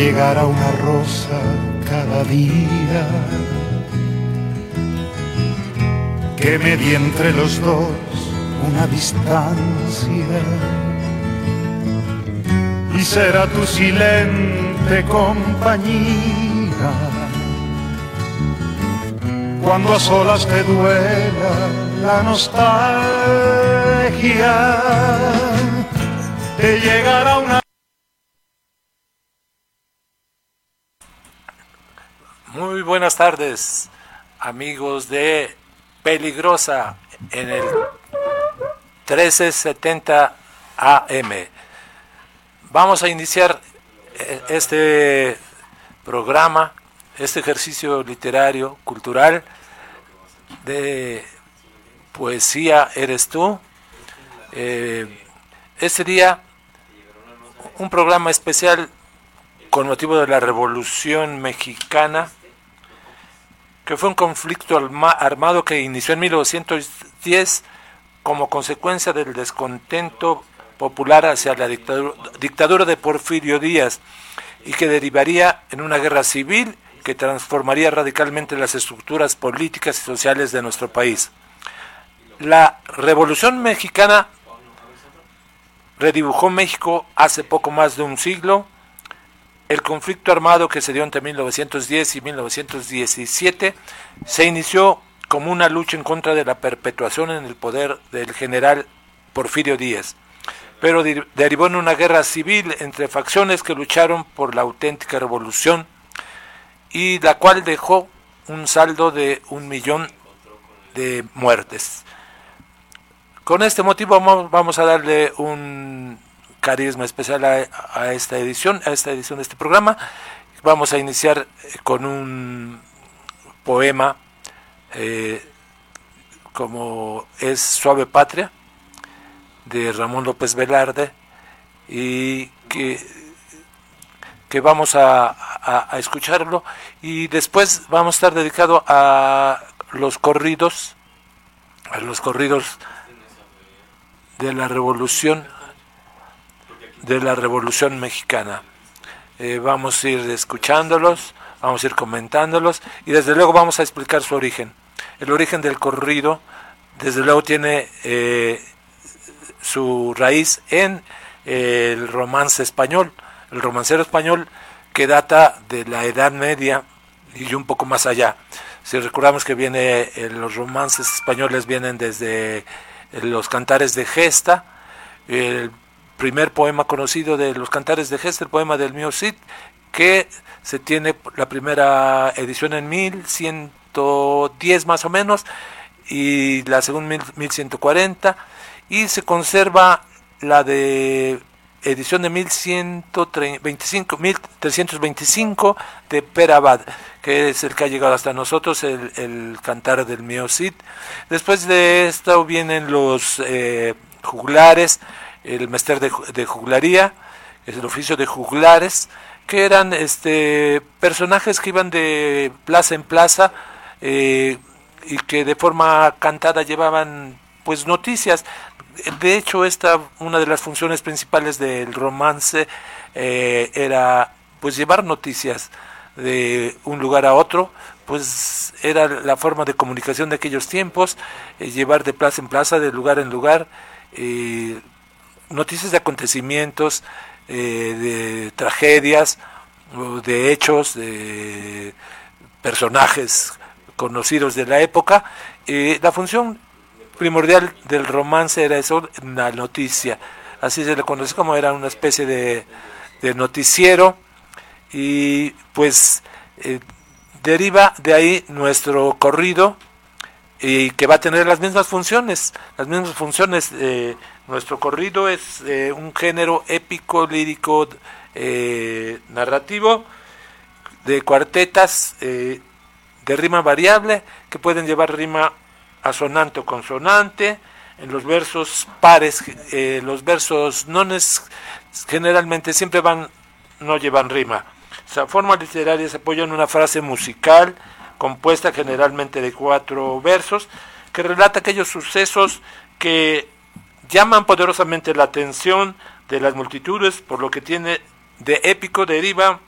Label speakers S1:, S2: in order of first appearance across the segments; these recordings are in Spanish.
S1: llegará una rosa cada día. Que medie entre los dos una distancia. Y será tu silente compañía. Cuando a solas te duela la nostalgia te llegará una
S2: Muy buenas tardes, amigos de Peligrosa en el 1370 AM. Vamos a iniciar eh, este programa, este ejercicio literario, cultural, de poesía Eres tú. Eh, este día, un programa especial con motivo de la Revolución Mexicana que fue un conflicto armado que inició en 1910 como consecuencia del descontento popular hacia la dictadura, de Porfirio Díaz y que derivaría en una guerra civil que transformaría radicalmente las estructuras políticas y sociales de nuestro país. La Revolución Mexicana redibujó México hace poco más de un siglo, el conflicto armado que se dio entre 1910 y 1917 se inició como una lucha en contra de la perpetuación en el poder del general Porfirio Díaz, pero derivó en una guerra civil entre facciones que lucharon por la auténtica revolución y la cual dejó un saldo de un millón de muertes. Con este motivo vamos a darle un carisma especial a, esta edición, a esta edición de este programa. Vamos a iniciar eh, con un poema eh, como es Suave Patria de Ramón López Velarde y que, que vamos a, a, escucharlo y después vamos a estar dedicado a los corridos, a los corridos de la revolución de la Revolución Mexicana. Eh, vamos a ir escuchándolos, vamos a ir comentándolos y desde luego vamos a explicar su origen. El origen del corrido, desde luego, tiene eh, su raíz en eh, el romance español, el romancero español que data de la Edad Media y un poco más allá. Si recordamos que viene, los romances españoles vienen desde los cantares de gesta, el primer poema conocido de los cantares de Gesta, el poema del mío que se tiene la primera edición en 1110 más o menos y la segunda 1140 y se conserva la de edición de 1125, 1325 de Perabad, que es el que ha llegado hasta nosotros, el, cantar del mío. Después de esto vienen los eh, juglares, el mester de, de juglaría, es el oficio de juglares, que eran este personajes que iban de plaza en plaza eh, y que de forma cantada llevaban pues noticias. De hecho, esta una de las funciones principales del romance eh, era pues llevar noticias de un lugar a otro, pues era la forma de comunicación de aquellos tiempos, eh, llevar de plaza en plaza, de lugar en lugar, noticias de acontecimientos, eh, de tragedias, de hechos, de personajes conocidos de la época. la función primordial del romance era eso, la noticia. Así se le conoce como era una especie de, noticiero y pues eh, deriva de ahí nuestro corrido y que va a tener las mismas funciones, las mismas funciones. Eh, nuestro corrido es eh, un género épico, lírico, narrativo, de cuartetas de rima variable que pueden llevar rima asonante o consonante. En los versos pares, los versos nones generalmente siempre van, no llevan rima esa forma literaria se apoya en una frase musical compuesta generalmente de cuatro versos que relata aquellos sucesos que llaman poderosamente la atención de las multitudes, por lo que tiene de épico deriva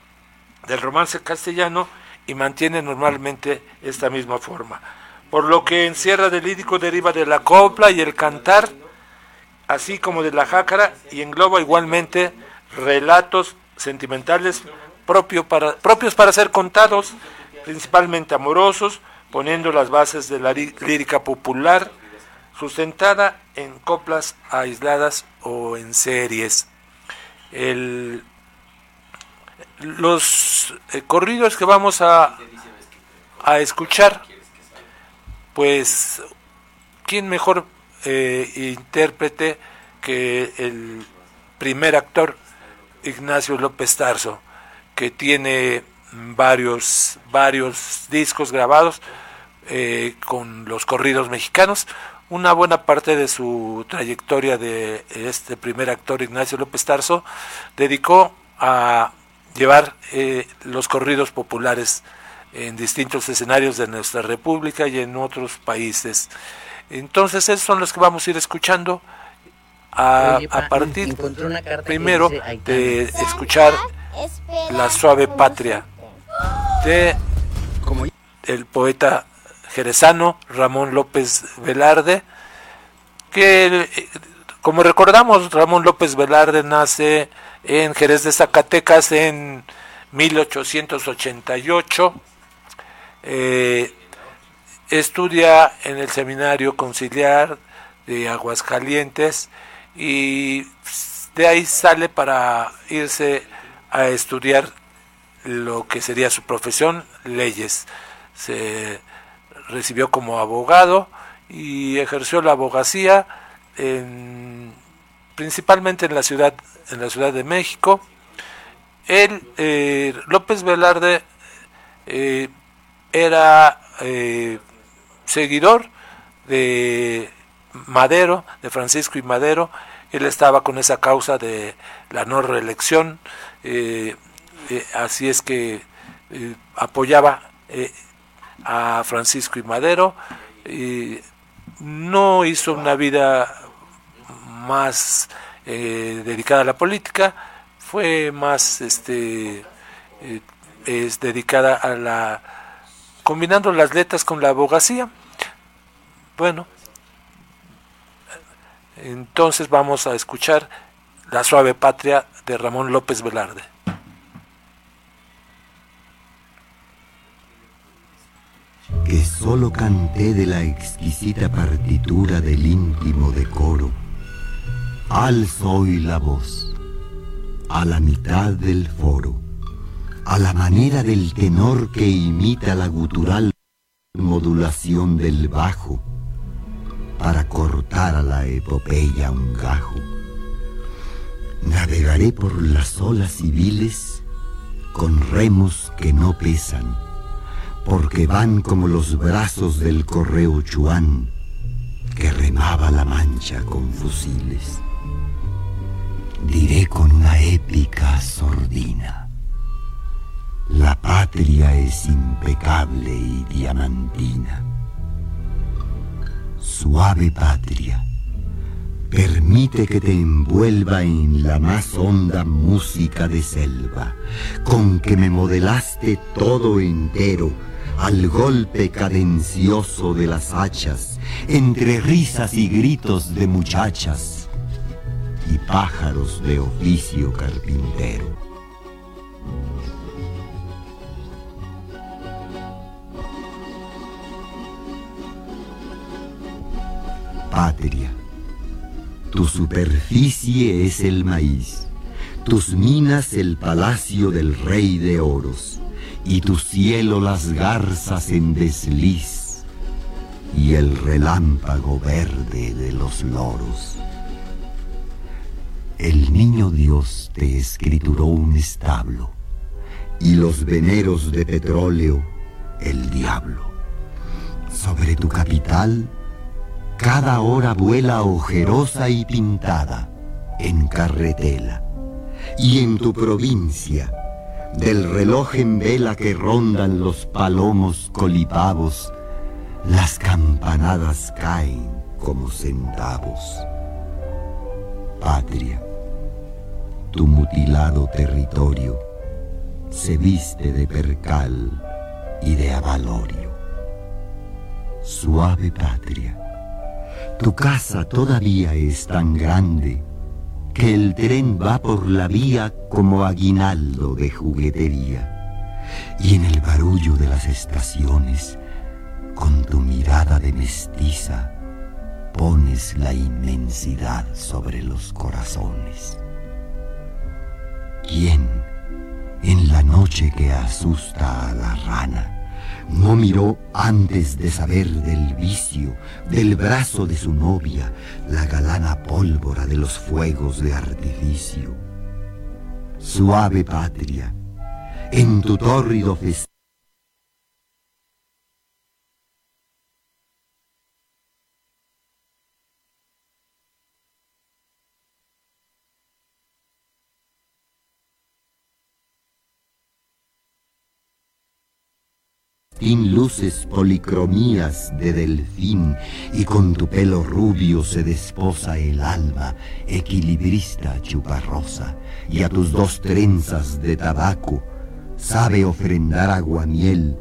S2: del romance castellano y mantiene normalmente esta misma forma. Por lo que encierra del lírico deriva de la copla y el cantar, así como de la jácara, y engloba igualmente relatos sentimentales propio para, propios para ser contados, principalmente amorosos, poniendo las bases de la lírica popular, sustentada en coplas aisladas o en series. los eh, corridos que vamos a, a escuchar, pues, ¿quién mejor eh, intérprete que el primer actor, Ignacio López Tarso? que tiene varios, varios discos grabados eh, con los corridos mexicanos. Una buena parte de su trayectoria de este primer actor, Ignacio López Tarso, dedicó a llevar eh, los corridos populares en distintos escenarios de nuestra república y en otros países. Entonces, esos son los que vamos a ir escuchando. A, a partir primero de escuchar la suave patria de el poeta jerezano Ramón López Velarde, que como recordamos Ramón López Velarde nace en Jerez de Zacatecas en 1888, eh, estudia en el Seminario Conciliar de Aguascalientes y de ahí sale para irse a estudiar lo que sería su profesión, leyes. Se recibió como abogado y ejerció la abogacía principalmente en la ciudad en la ciudad de México. Él, eh, López Velarde, eh, era eh, seguidor de Madero, de Francisco y Madero. Él estaba con esa causa de la no reelección así es que apoyaba a Francisco y Madero y no hizo una vida más dedicada a la política fue más este es dedicada a la combinando las letras con la abogacía bueno entonces vamos a escuchar la suave patria de Ramón López Velarde.
S3: Que solo canté de la exquisita partitura del íntimo decoro. Alzo hoy la voz a la mitad del foro, a la manera del tenor que imita la gutural modulación del bajo, para cortar a la epopeya un gajo Navegaré por las olas civiles con remos que no pesan, porque van como los brazos del correo Chuán que remaba la mancha con fusiles. Diré con una épica sordina, la patria es impecable y diamantina. Suave patria Permite que te envuelva en la más honda música de selva, con que me modelaste todo entero al golpe cadencioso de las hachas, entre risas y gritos de muchachas. y pájaros de oficio carpintero. Patria, tu superficie es el maíz, tus minas el palacio del rey de oros, y tu cielo las garzas en desliz, y el relámpago verde de los loros. El niño Dios te escrituró un establo, y los veneros de petróleo el diablo. Sobre tu capital, cada hora vuela ojerosa y pintada en carretela. Y en tu provincia, del reloj en vela que rondan los palomos colipavos, las campanadas caen como centavos. Patria, tu mutilado territorio se viste de percal y de avalorio. Suave patria, tu casa todavía es tan grande que el tren va por la vía como aguinaldo de juguetería. Y en el barullo de las estaciones, con tu mirada de mestiza, pones la inmensidad sobre los corazones. ¿Quién, en la noche que asusta a la rana, no miró antes de saber del vicio, del brazo de su novia, la galana pólvora de los fuegos de artificio. Suave patria, en tu tórrido festín, luces policromías de delfín y con tu pelo rubio se desposa el alma, equilibrista chuparrosa, y a tus dos trenzas de tabaco sabe ofrendar aguamiel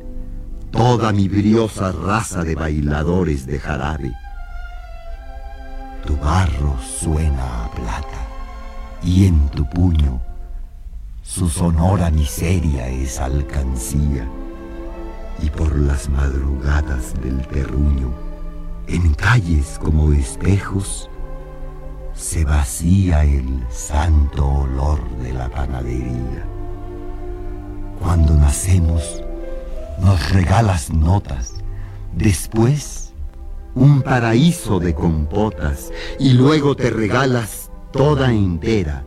S3: toda mi briosa raza de bailadores de jarabe. Tu barro suena a plata y en tu puño su sonora miseria es alcancía y por las madrugadas del terruño, en calles como espejos, se vacía el santo olor de la panadería. Cuando nacemos, nos regalas notas, después un paraíso de compotas y luego te regalas toda entera,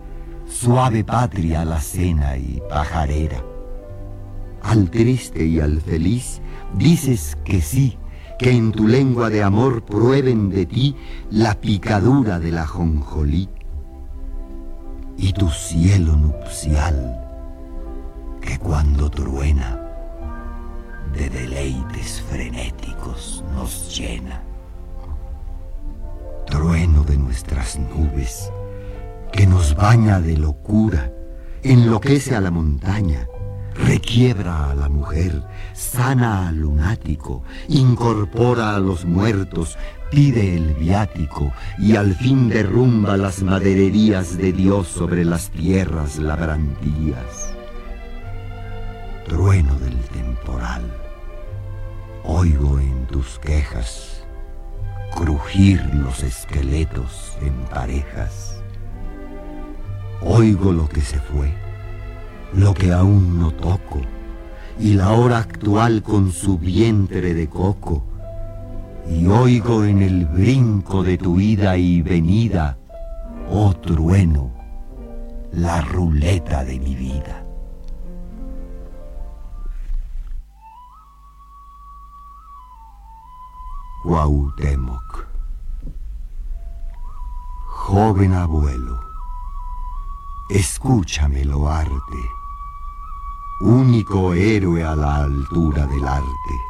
S3: suave patria la cena y pajarera al triste y al feliz, dices que sí, que en tu lengua de amor prueben de ti la picadura de la jonjolí. Y tu cielo nupcial, que cuando truena, de deleites frenéticos nos llena. Trueno de nuestras nubes, que nos baña de locura, enloquece a la montaña, requiebra a la mujer, sana al lunático, incorpora a los muertos, pide el viático y al fin derrumba las madererías de Dios sobre las tierras labrantías. Trueno del temporal, oigo en tus quejas crujir los esqueletos en parejas. Oigo lo que se fue lo que aún no toco, y la hora actual con su vientre de coco, y oigo en el brinco de tu ida y venida, oh trueno, la ruleta de mi vida. Cuauhtémoc, joven abuelo, escúchame lo arte único héroe a la altura del arte.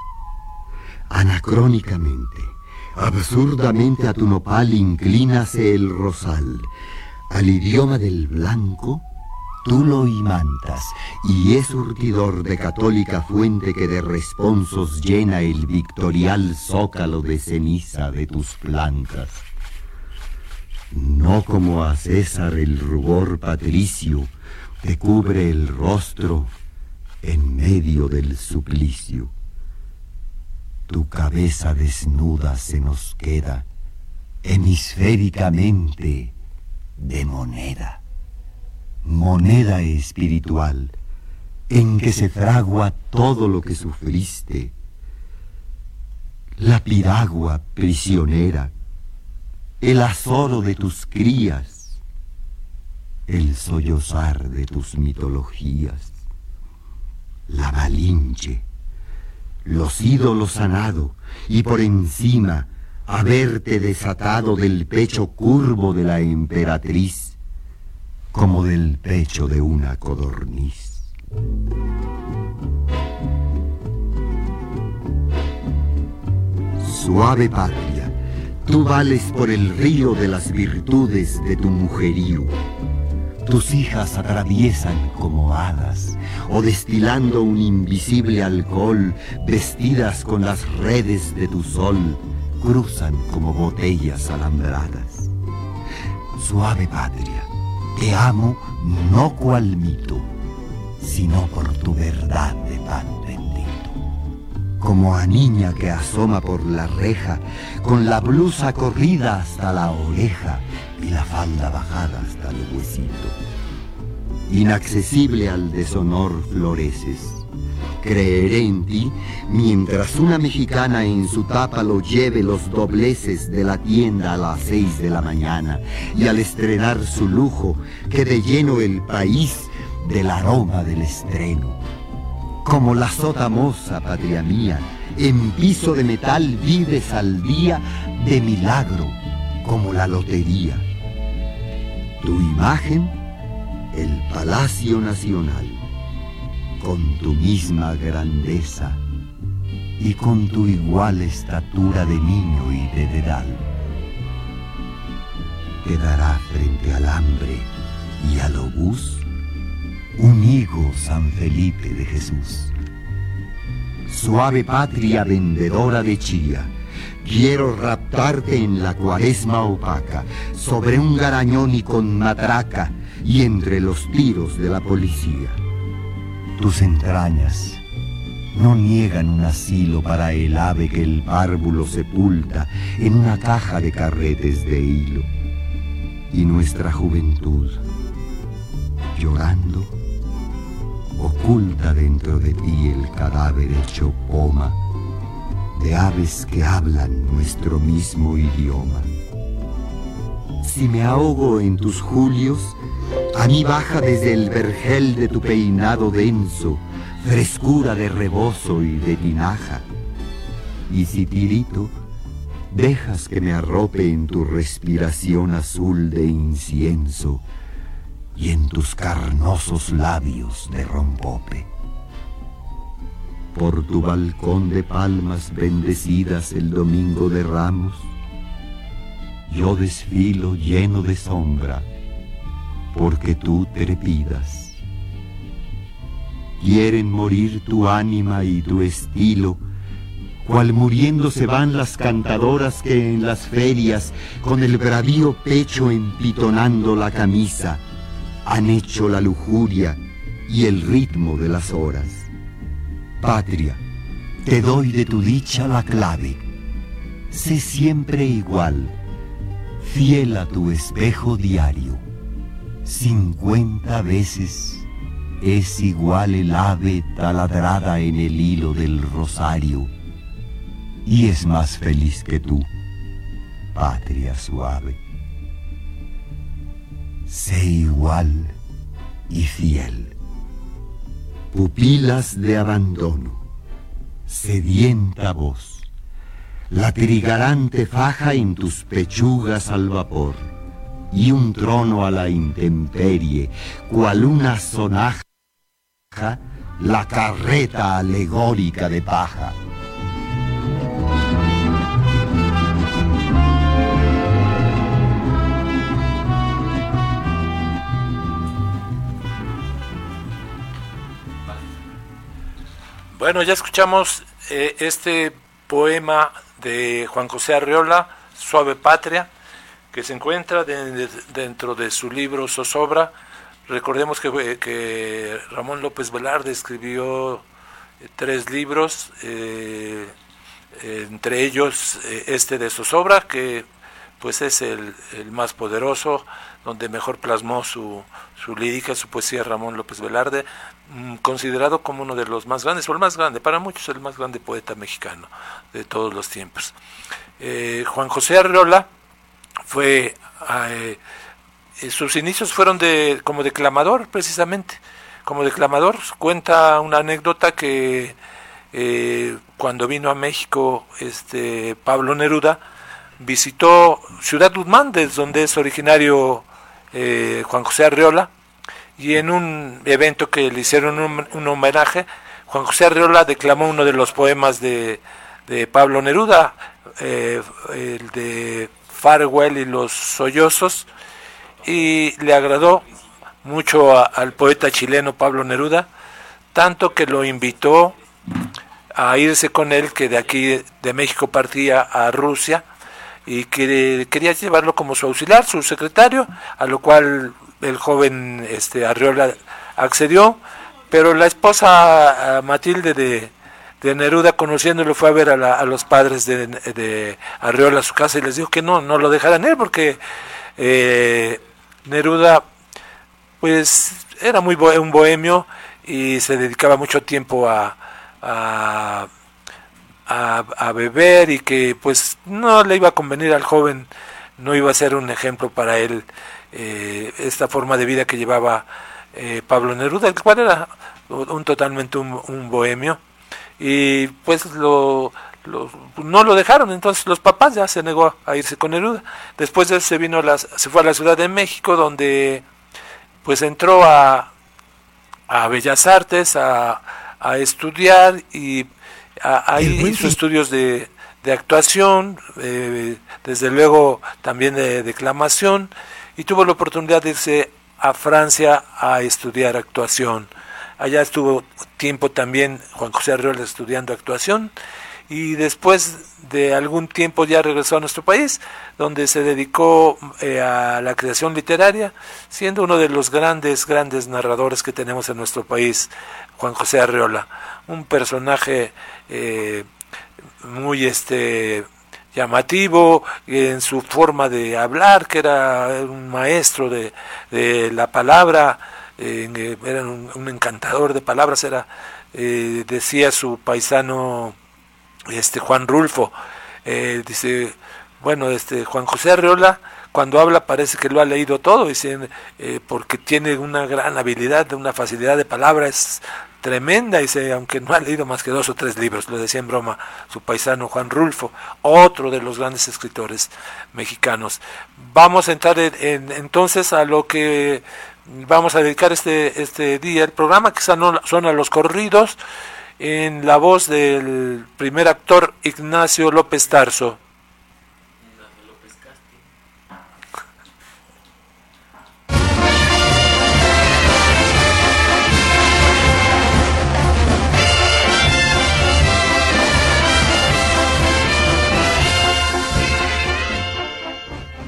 S3: Anacrónicamente, absurdamente a tu nopal inclínase el rosal. Al idioma del blanco, tú lo imantas, y es urtidor de católica fuente que de responsos llena el victorial zócalo de ceniza de tus flancas. No como a César el rubor patricio te cubre el rostro en medio del suplicio. Tu cabeza desnuda se nos queda hemisféricamente de moneda, moneda espiritual en que se fragua todo lo que sufriste, la piragua prisionera, el azoro de tus crías, el sollozar de tus mitologías, la malinche, los ídolos sanado y por encima haberte desatado del pecho curvo de la emperatriz como del pecho de una codorniz. Suave patria, tú vales por el río de las virtudes de tu mujerío. Tus hijas atraviesan como hadas, o destilando un invisible alcohol, vestidas con las redes de tu sol, cruzan como botellas alambradas. Suave patria, te amo no cual mito, sino por tu verdad de bendito. Como a niña que asoma por la reja, con la blusa corrida hasta la oreja y la falda bajada hasta el huesito. Inaccesible al deshonor floreces. Creeré en ti mientras una mexicana en su tapa lo lleve los dobleces de la tienda a las seis de la mañana y al estrenar su lujo quede lleno el país del aroma del estreno. Como la sota moza, patria mía, en piso de metal vives al día de milagro, como la lotería. Tu imagen, el Palacio Nacional, con tu misma grandeza y con tu igual estatura de niño y de dedal. Quedará frente al hambre y al obús un higo San Felipe de Jesús. Suave patria vendedora de chía, quiero raptarte en la cuaresma opaca, sobre un garañón y con matraca, y entre los tiros de la policía. Tus entrañas no niegan un asilo para el ave que el párvulo sepulta en una caja de carretes de hilo. Y nuestra juventud, llorando, oculta dentro de ti el cadáver hecho poma de aves que hablan nuestro mismo idioma. Si me ahogo en tus julios, a mí baja desde el vergel de tu peinado denso, frescura de rebozo y de tinaja. Y si tirito, dejas que me arrope en tu respiración azul de incienso, y en tus carnosos labios de rompope. Por tu balcón de palmas bendecidas el domingo de ramos, yo desfilo lleno de sombra, porque tú trepidas. Quieren morir tu ánima y tu estilo, cual muriendo se van las cantadoras que en las ferias, con el bravío pecho empitonando la camisa, han hecho la lujuria y el ritmo de las horas. Patria, te doy de tu dicha la clave. Sé siempre igual, fiel a tu espejo diario. Cincuenta veces es igual el ave taladrada en el hilo del rosario y es más feliz que tú, patria suave sé igual y fiel. Pupilas de abandono, sedienta voz, la trigarante faja en tus pechugas al vapor, y un trono a la intemperie, cual una sonaja, la carreta alegórica de paja.
S2: Bueno, ya escuchamos este poema de Juan José Arriola, Suave Patria, que se encuentra de- dentro de su libro Zozobra. Recordemos que, que Ramón López Velarde escribió eh, tres libros, eh, eh, entre ellos eh, este de Zozobra, que pues es el, más poderoso, donde mejor plasmó su, su lírica, su poesía Ramón López Velarde, mm, considerado como uno de los más grandes, o el más grande, para muchos el más grande poeta mexicano de todos los tiempos. Eh, Juan José Arreola fue, eh, eh, sus inicios fueron de, como declamador precisamente, como declamador, cuenta una anécdota que cuando vino a México este Pablo Neruda, visitó Ciudad Guzmán, desde donde es originario eh, Juan José Arreola, y en un evento que le hicieron un, un homenaje, Juan José Arreola declamó uno de los poemas de, de Pablo Neruda, eh, el de Farwell y los Sollozos, y le agradó mucho al poeta chileno Pablo Neruda, tanto que lo invitó a irse con él, que de aquí de México partía a Rusia, y que quería llevarlo como su auxiliar, su secretario, a lo cual el joven este Arriola accedió, pero la esposa ah, Matilde de, Neruda, conociéndolo, fue a ver a, la- a los padres de, de Arriola a su casa y les dijo que no, no lo dejaran ir porque eh, Neruda pues era muy bo- un bohemio y se dedicaba mucho tiempo a, a, beber y que pues no le iba a convenir al joven, no iba a ser un ejemplo para él eh, esta forma de vida que llevaba eh, Pablo Neruda, el cual era un totalmente un, bohemio. Y pues lo, no lo dejaron. Entonces los papás ya se negó a irse con Neruda. Después de eso se vino se fue a la Ciudad de México donde pues entró a, a Bellas Artes a, a estudiar y ahí hizo estudios de, de actuación, eh, desde luego también de declamación y tuvo la oportunidad de irse a Francia a estudiar actuación. Allá estuvo tiempo también Juan José Arreola estudiando actuación y después de algún tiempo ya regresó a nuestro país, donde se dedicó eh, a la creación literaria, siendo uno de los grandes, grandes narradores que tenemos en nuestro país, Juan José Arreola, un personaje eh, muy este llamativo en su forma de hablar, que era un maestro de, la palabra, eh, era un, un encantador de palabras, era eh, decía su paisano este Juan Rulfo, eh, dice, bueno, este Juan José Arreola cuando habla parece que lo ha leído todo, dice, eh, porque tiene una gran habilidad, una facilidad de palabra, es tremenda, dice, aunque no ha leído más que dos o tres libros, lo decía en broma su paisano Juan Rulfo, otro de los grandes escritores mexicanos. Vamos a entrar en- en- entonces a lo que vamos a dedicar este, este día, el programa que son, son a los corridos, en la voz del primer actor Ignacio López Tarso.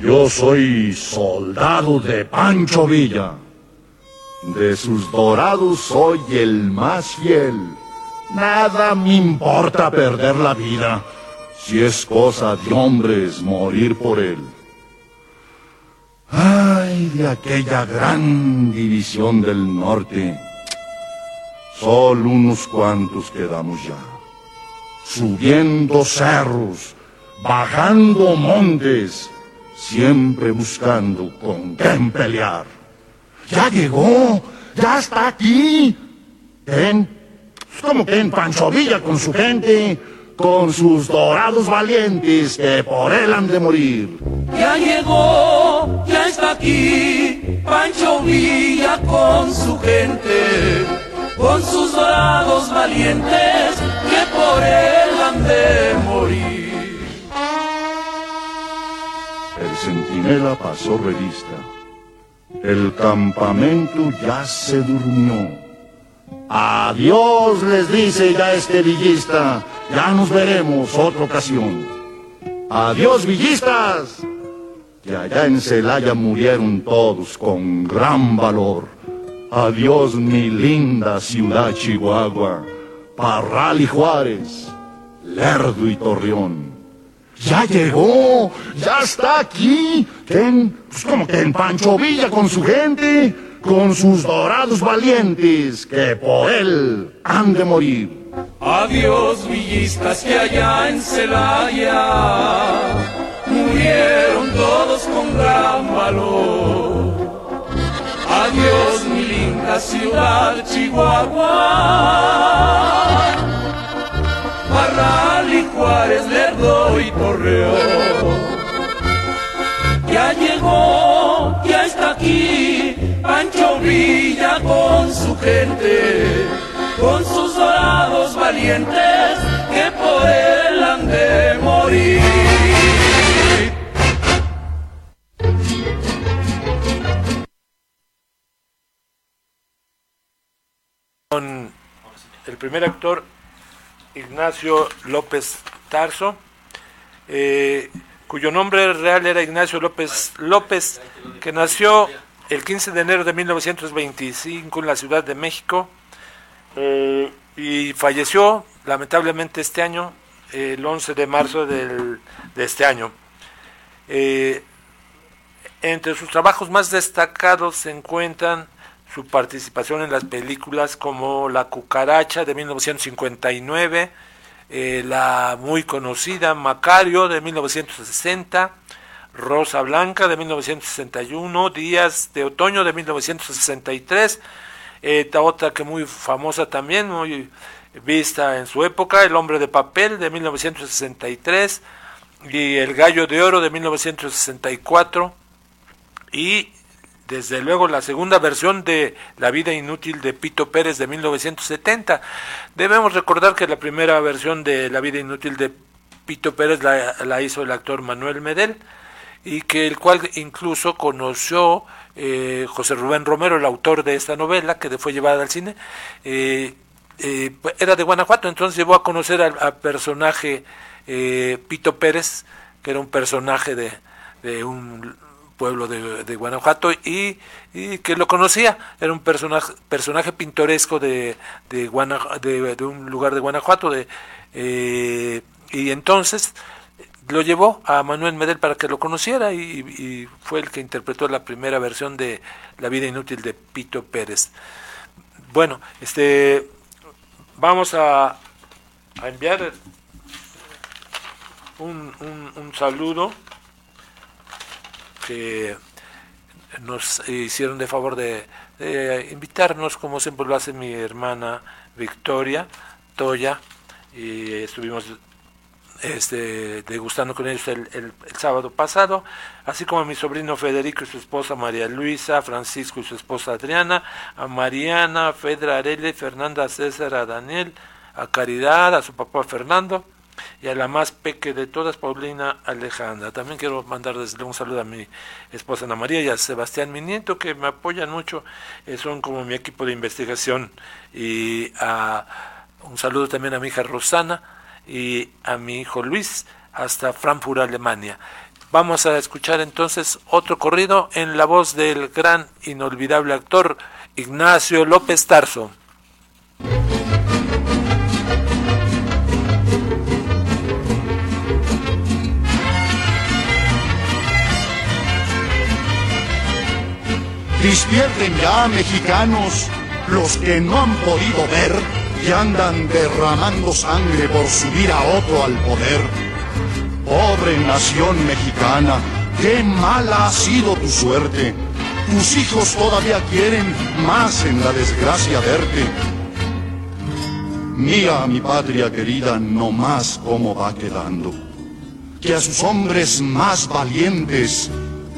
S1: Yo soy soldado de Pancho Villa.
S4: De sus dorados soy el más fiel.
S1: Nada me importa perder la vida si es cosa de hombres morir por él. Ay, de aquella gran división del norte. Solo unos cuantos quedamos ya. Subiendo cerros, bajando montes, siempre buscando con quién pelear. Ya llegó, ya está aquí. ¿Quién? Como que en Pancho Villa con su gente, con sus dorados valientes que por él han de morir.
S5: Ya llegó, ya está aquí, Pancho Villa con su gente, con sus dorados valientes que por él han de morir.
S1: El centinela pasó revista. El campamento ya se durmió. Adiós, les dice ya este villista. Ya nos veremos otra ocasión. Adiós, villistas. que allá en Celaya murieron todos con gran valor. Adiós mi linda ciudad Chihuahua, Parral y Juárez, Lerdo y Torreón. Ya llegó, ya está aquí, en, pues que en Pancho Villa con su gente, con sus dorados valientes, que por él han de morir.
S5: Adiós villistas que allá en Celaya murieron todos con gran valor. Adiós mi linda ciudad Chihuahua, Barral y Juárez, Lerdo y Torreón. Ya llegó, ya está aquí Pancho Villa con su gente, con sus dorados valientes que por él han de morir.
S2: El primer actor, Ignacio López Tarso, eh, cuyo nombre real era Ignacio López López, que nació el 15 de enero de 1925 en la Ciudad de México eh, y falleció lamentablemente este año, el 11 de marzo del- de este año. Eh, entre sus trabajos más destacados se encuentran su participación en las películas como La cucaracha de 1959, eh, la muy conocida Macario de 1960, Rosa Blanca de 1961, Días de Otoño de 1963, eh, esta otra que muy famosa también, muy vista en su época, El hombre de papel de 1963 y El gallo de oro de 1964 y desde luego la segunda versión de La vida inútil de Pito Pérez de 1970. Debemos recordar que la primera versión de La vida inútil de Pito Pérez la, la hizo el actor Manuel Medel y que el cual incluso conoció eh, José Rubén Romero, el autor de esta novela que fue llevada al cine. eh, eh, era de Guanajuato, entonces llevó a conocer al, personaje eh, Pito Pérez, que era un personaje de un pueblo de, de Guanajuato y, y que lo conocía, era un personaje, personaje pintoresco de, de, Guana- de, un lugar de Guanajuato, de, eh, y entonces lo llevó a Manuel Medel para que lo conociera y, y fue el que interpretó la primera versión de La vida inútil de Pito Pérez. Bueno, este vamos a, a enviar un, un, un saludo que nos hicieron de favor de, invitarnos, como siempre lo hace mi hermana Victoria Toya, y estuvimos este, degustando con ellos el, el- el sábado pasado, así como a mi sobrino Federico y su esposa María Luisa, Francisco y su esposa Adriana, a Mariana, Fedra Arele, Fernanda César, a Daniel, a Caridad, a su papá Fernando y a la más peque de todas, Paulina Alejandra. También quiero mandar desde luego un saludo a mi esposa Ana María y a Sebastián, mi nieto, que me apoyan mucho, eh, son como mi equipo de investigación. Y un saludo también a mi hija Rosana y a mi hijo Luis, hasta Frankfurt, Alemania. Vamos a escuchar entonces otro corrido en la voz del gran, inolvidable actor Ignacio López Tarso.
S1: Despierten ya, mexicanos, los que no han podido ver y andan derramando sangre por subir a otro al poder. Pobre nación mexicana, qué mala ha sido tu suerte. Tus hijos todavía quieren más en la desgracia verte. Mira, mi patria querida, no más cómo va quedando. Que a sus hombres más valientes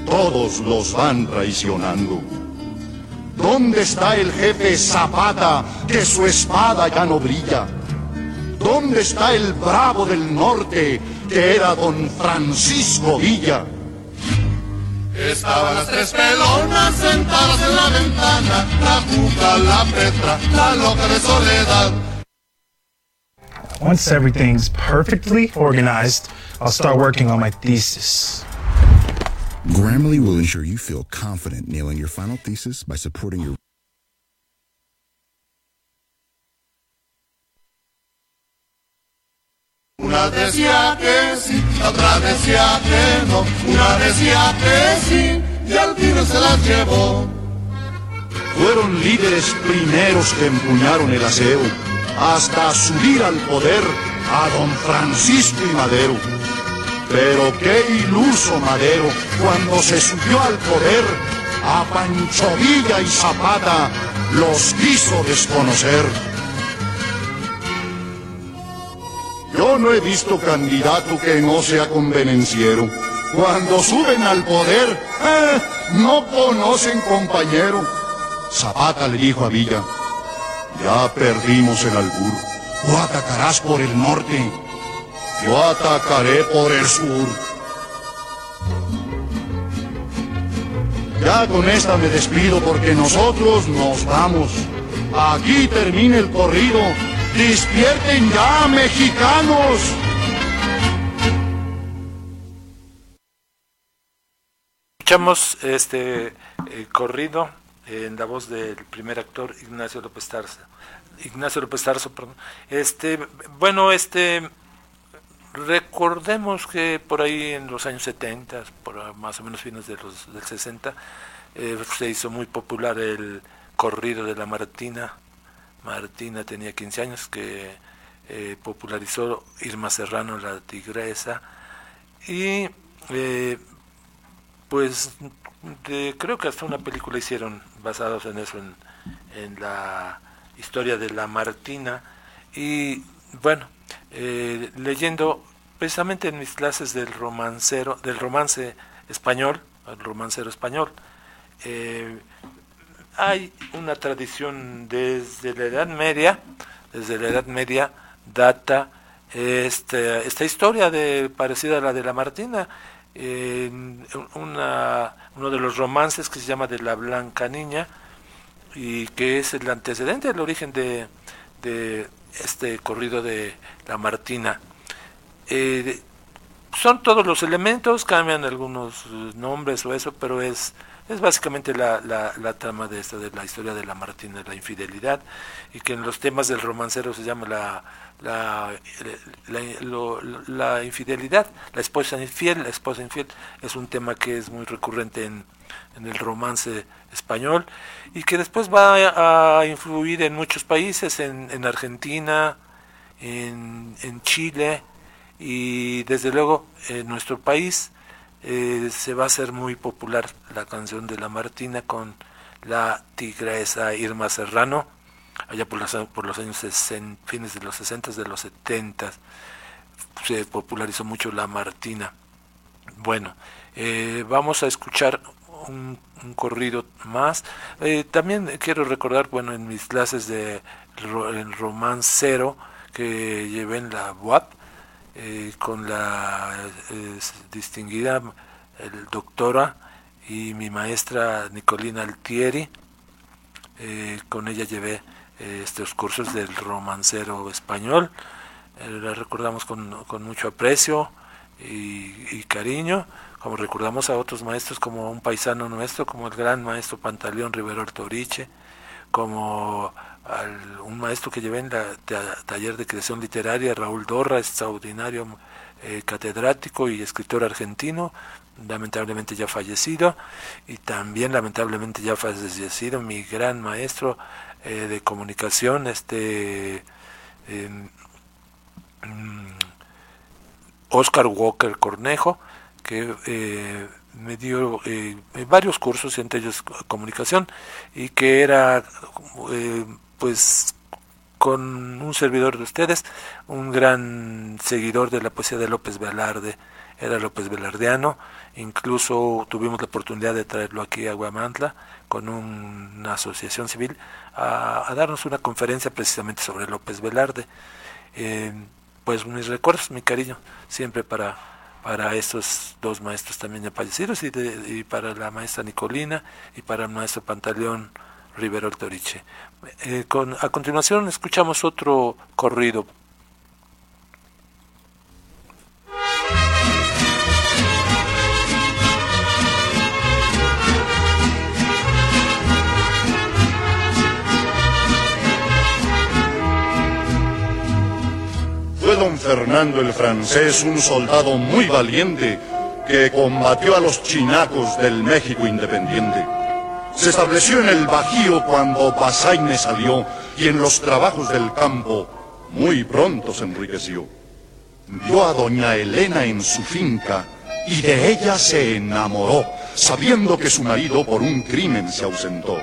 S1: todos los van traicionando. ¿Dónde está el jefe Zapata que su espada ya no brilla? ¿Dónde está el bravo del norte que era don Francisco Villa?
S6: Estaban las tres pelonas sentadas en la ventana, la cuca, la petra, la loca de soledad.
S7: Once everything's perfectly organized, I'll start working on my thesis. Grammarly will ensure you feel confident nailing your final thesis by supporting your
S6: Una decía que sí, otra decía que no, una decía que sí, y al fin se las llevó.
S1: Fueron líderes primeros que empuñaron el aseo, hasta subir al poder a don Francisco y Madero. Pero qué iluso Madero cuando se subió al poder, a Pancho Villa y Zapata los quiso desconocer. Yo no he visto candidato que no sea convenenciero. Cuando suben al poder, eh, no conocen compañero. Zapata le dijo a Villa, ya perdimos el albur. O atacarás por el norte, yo atacaré por el sur. Ya con esta me despido porque nosotros nos vamos. Aquí termina el corrido. ¡Despierten ya, mexicanos!
S2: Escuchamos este eh, corrido en la voz del primer actor Ignacio López Tarso. Ignacio López Tarso, perdón. Este, bueno, este recordemos que por ahí en los años 70, por más o menos fines de los del 60, eh, se hizo muy popular el corrido de la Martina. Martina tenía 15 años que eh, popularizó Irma Serrano la Tigresa y eh, pues de, creo que hasta una película hicieron basados en eso en, en la historia de la Martina y bueno eh, leyendo precisamente en mis clases del romancero del romance español el romancero español eh, hay una tradición desde la Edad Media desde la Edad Media data este, esta historia de parecida a la de la Martina eh, una, uno de los romances que se llama de la Blanca Niña y que es el antecedente, el origen de, de este corrido de la Martina. Eh, son todos los elementos, cambian algunos nombres o eso, pero es, es básicamente la, la, la trama de esta, de la historia de la Martina, la infidelidad, y que en los temas del romancero se llama la, la, la, lo, la, infidelidad, la esposa infiel, la esposa infiel es un tema que es muy recurrente en, en, el romance español y que después va a influir en muchos países, en, en Argentina, en, en, Chile y desde luego en nuestro país eh, se va a hacer muy popular la canción de la Martina con la tigresa Irma Serrano allá por los, por los años 60, fines de los 60, de los 70, se popularizó mucho la Martina. Bueno, eh, vamos a escuchar un, un corrido más. Eh, también quiero recordar, bueno, en mis clases de el romancero que llevé en la UAP, eh, con la distinguida doctora y mi maestra Nicolina Altieri, eh, con ella llevé estos cursos del romancero español. Eh, la recordamos con, con mucho aprecio y, cariño, como recordamos a otros maestros como un paisano nuestro, como el gran maestro Pantaleón Rivero Altoriche, como un maestro que llevé en la taller de creación literaria, Raúl Dorra, extraordinario eh, catedrático y escritor argentino, lamentablemente ya fallecido, y también lamentablemente ya fallecido mi gran maestro eh, de comunicación, este eh, Oscar Walker Cornejo, que eh, me dio eh, varios cursos, entre ellos comunicación, y que era eh, pues con un servidor de ustedes, un gran seguidor de la poesía de López Velarde, era López Velardeano, incluso tuvimos la oportunidad de traerlo aquí a Guamantla con un, una asociación civil a, darnos una conferencia precisamente sobre López Velarde. Eh, pues mis recuerdos, mi cariño, siempre para, para estos dos maestros también ya fallecidos y, de, y para la maestra Nicolina y para el maestro Pantaleón Rivero Toriche. Eh, con, a continuación escuchamos otro corrido
S1: don Fernando el francés, un soldado muy valiente que combatió a los chinacos del México independiente. Se estableció en el Bajío cuando Pasaine salió y en los trabajos del campo muy pronto se enriqueció. Vio a doña Elena en su finca y de ella se enamoró, sabiendo que su marido por un crimen se ausentó.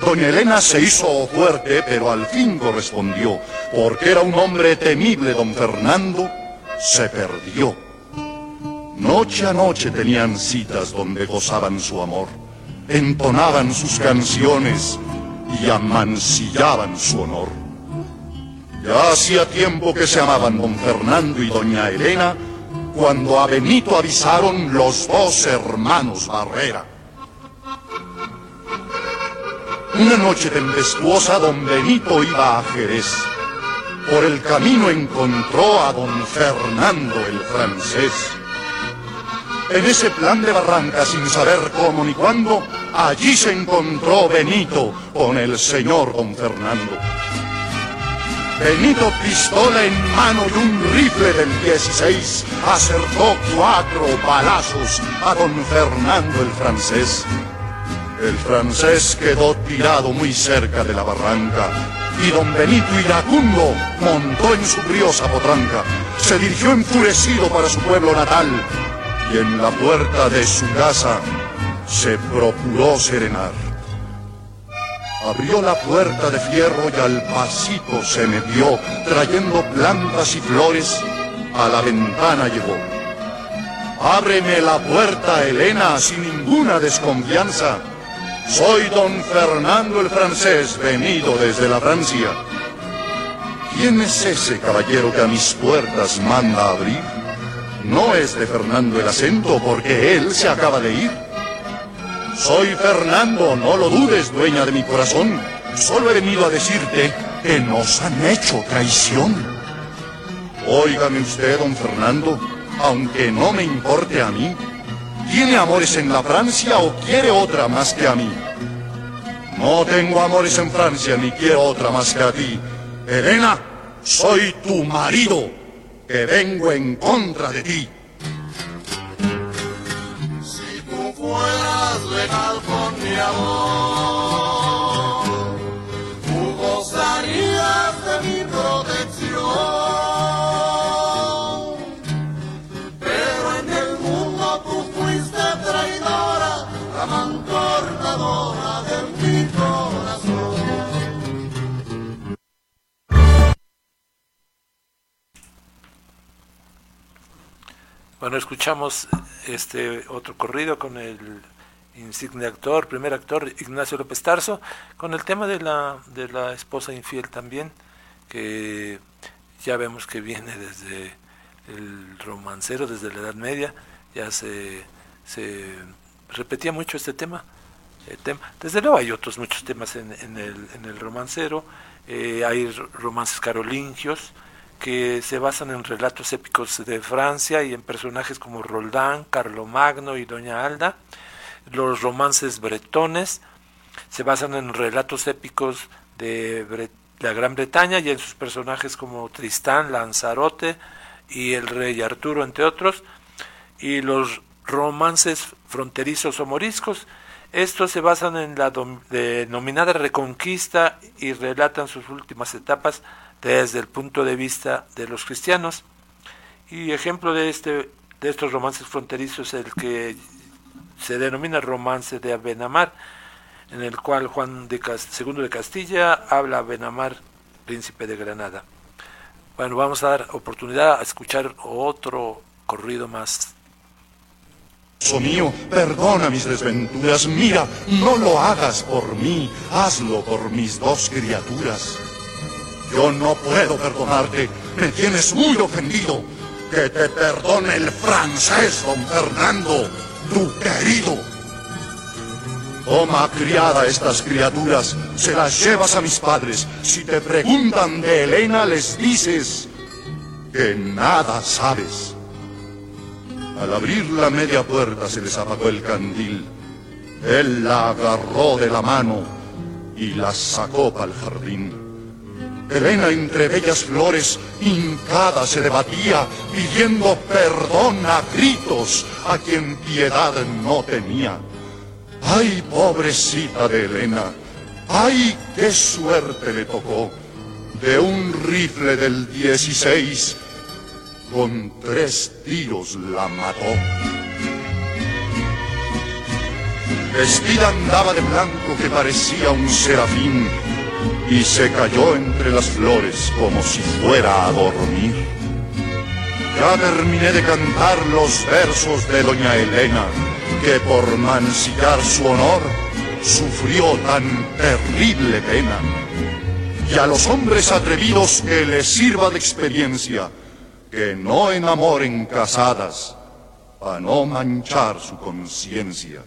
S1: Doña Elena se hizo fuerte, pero al fin correspondió, porque era un hombre temible, don Fernando, se perdió. Noche a noche tenían citas donde gozaban su amor, entonaban sus canciones y amancillaban su honor. Ya hacía tiempo que se amaban don Fernando y doña Elena, cuando a Benito avisaron los dos hermanos Barrera. Una noche tempestuosa don Benito iba a Jerez. Por el camino encontró a don Fernando el francés. En ese plan de barranca, sin saber cómo ni cuándo, allí se encontró Benito con el señor don Fernando. Benito, pistola en mano y un rifle del 16, acertó cuatro balazos a don Fernando el francés. El francés quedó tirado muy cerca de la barranca y don Benito iracundo montó en su briosa potranca. Se dirigió enfurecido para su pueblo natal y en la puerta de su casa se procuró serenar. Abrió la puerta de fierro y al pasito se metió, trayendo plantas y flores, a la ventana llegó. Ábreme la puerta, Elena, sin ninguna desconfianza. Soy don Fernando el francés, venido desde la Francia. ¿Quién es ese caballero que a mis puertas manda abrir? No es de Fernando el acento, porque él se acaba de ir. Soy Fernando, no lo dudes, dueña de mi corazón. Solo he venido a decirte que nos han hecho traición. Óigame usted, don Fernando, aunque no me importe a mí, ¿tiene amores en la Francia o quiere otra más que a mí? No tengo amores en Francia ni quiero otra más que a ti. Elena, soy tu marido, que vengo en contra de ti.
S6: Si tú fueras legal con mi amor,
S2: Bueno, escuchamos este otro corrido con el insigne actor, primer actor Ignacio López Tarso, con el tema de la, de la esposa infiel también, que ya vemos que viene desde el romancero, desde la Edad Media, ya se, se repetía mucho este tema. eh, tema. Desde luego hay otros muchos temas en, en el, en el romancero, eh, hay romances carolingios, que se basan en relatos épicos de Francia y en personajes como Roldán, Carlomagno y Doña Alda. Los romances bretones se basan en relatos épicos de la Gran Bretaña y en sus personajes como Tristán, Lanzarote y el rey Arturo, entre otros. Y los romances fronterizos o moriscos, estos se basan en la denominada reconquista y relatan sus últimas etapas desde el punto de vista de los cristianos. Y ejemplo de este de estos romances fronterizos es el que se denomina romance de Abenamar, en el cual Juan de II de Castilla habla a Benamar, príncipe de Granada. Bueno, vamos a dar oportunidad a escuchar otro corrido más.
S1: Mío, perdona mis desventuras. Mira, no lo hagas por mí, hazlo por mis dos criaturas. Yo no puedo perdonarte, me tienes muy ofendido. Que te perdone el francés, don Fernando, tu querido. Toma criada estas criaturas, se las llevas a mis padres. Si te preguntan de Elena, les dices que nada sabes. Al abrir la media puerta se les apagó el candil. Él la agarró de la mano y la sacó para el jardín. Elena entre bellas flores, hincada se debatía, pidiendo perdón a gritos a quien piedad no tenía. ¡Ay, pobrecita de Elena! ¡Ay, qué suerte le tocó! De un rifle del 16, con tres tiros la mató. Vestida andaba de blanco que parecía un serafín y se cayó entre las flores como si fuera a dormir. Ya terminé de cantar los versos de doña Elena, que por mancillar su honor sufrió tan terrible pena. Y a los hombres atrevidos que les sirva de experiencia, que no enamoren casadas, para no manchar su conciencia.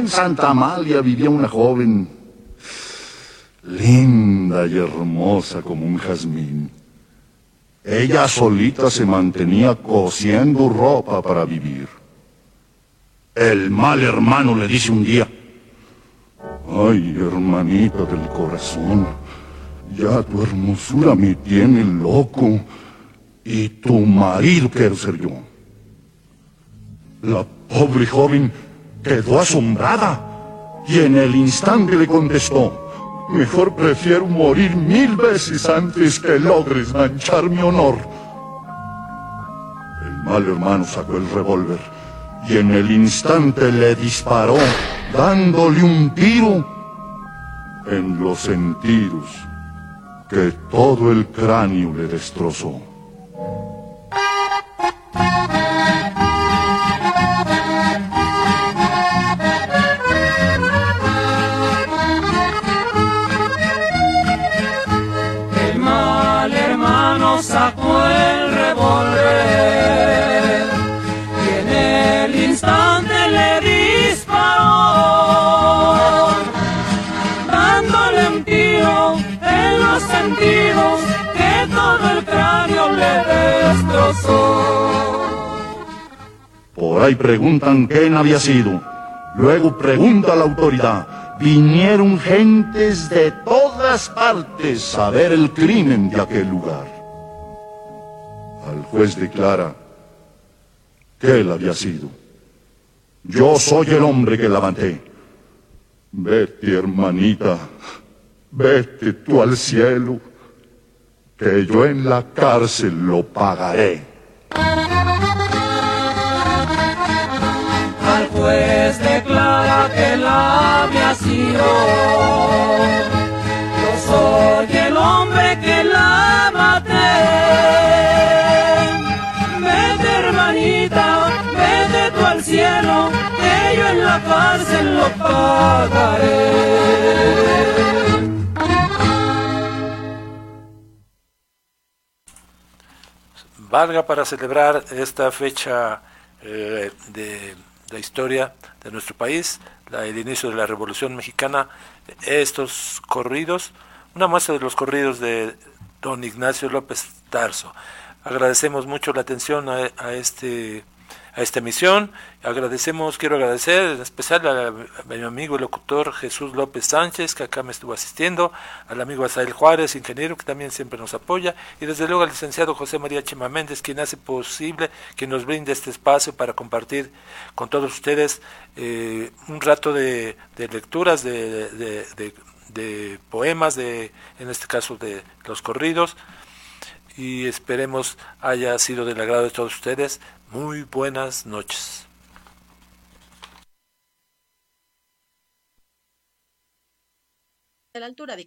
S1: En Santa Amalia vivía una joven, linda y hermosa como un jazmín. Ella solita se mantenía cosiendo ropa para vivir. El mal hermano le dice un día, ay hermanita del corazón, ya tu hermosura me tiene loco y tu marido quiero ser yo. La pobre joven quedó asombrada y en el instante le contestó, mejor prefiero morir mil veces antes que logres manchar mi honor. El mal hermano sacó el revólver y en el instante le disparó, dándole un tiro en los sentidos que todo el cráneo le destrozó. Por ahí preguntan quién había sido. Luego pregunta la autoridad. Vinieron gentes de todas partes a ver el crimen de aquel lugar. Al juez declara que él había sido. Yo soy el hombre que levanté. Vete, hermanita, vete tú al cielo que yo en la cárcel lo pagaré.
S5: Al juez declara que la había sido. Yo soy el hombre que la maté. Vete hermanita, vete tú al cielo, que yo en la cárcel lo pagaré.
S2: Valga para celebrar esta fecha eh, de la historia de nuestro país, el inicio de la Revolución Mexicana, estos corridos, una muestra de los corridos de don Ignacio López Tarso. Agradecemos mucho la atención a este a esta emisión. Agradecemos, quiero agradecer en especial a, mi amigo el locutor Jesús López Sánchez, que acá me estuvo asistiendo, al amigo Asael Juárez, ingeniero, que también siempre nos apoya, y desde luego al licenciado José María Chima Méndez, quien hace posible que nos brinde este espacio para compartir con todos ustedes eh, un rato de, lecturas, de, de poemas, de, en este caso de los corridos y esperemos haya sido del agrado de todos ustedes. Muy buenas noches.
S8: La altura de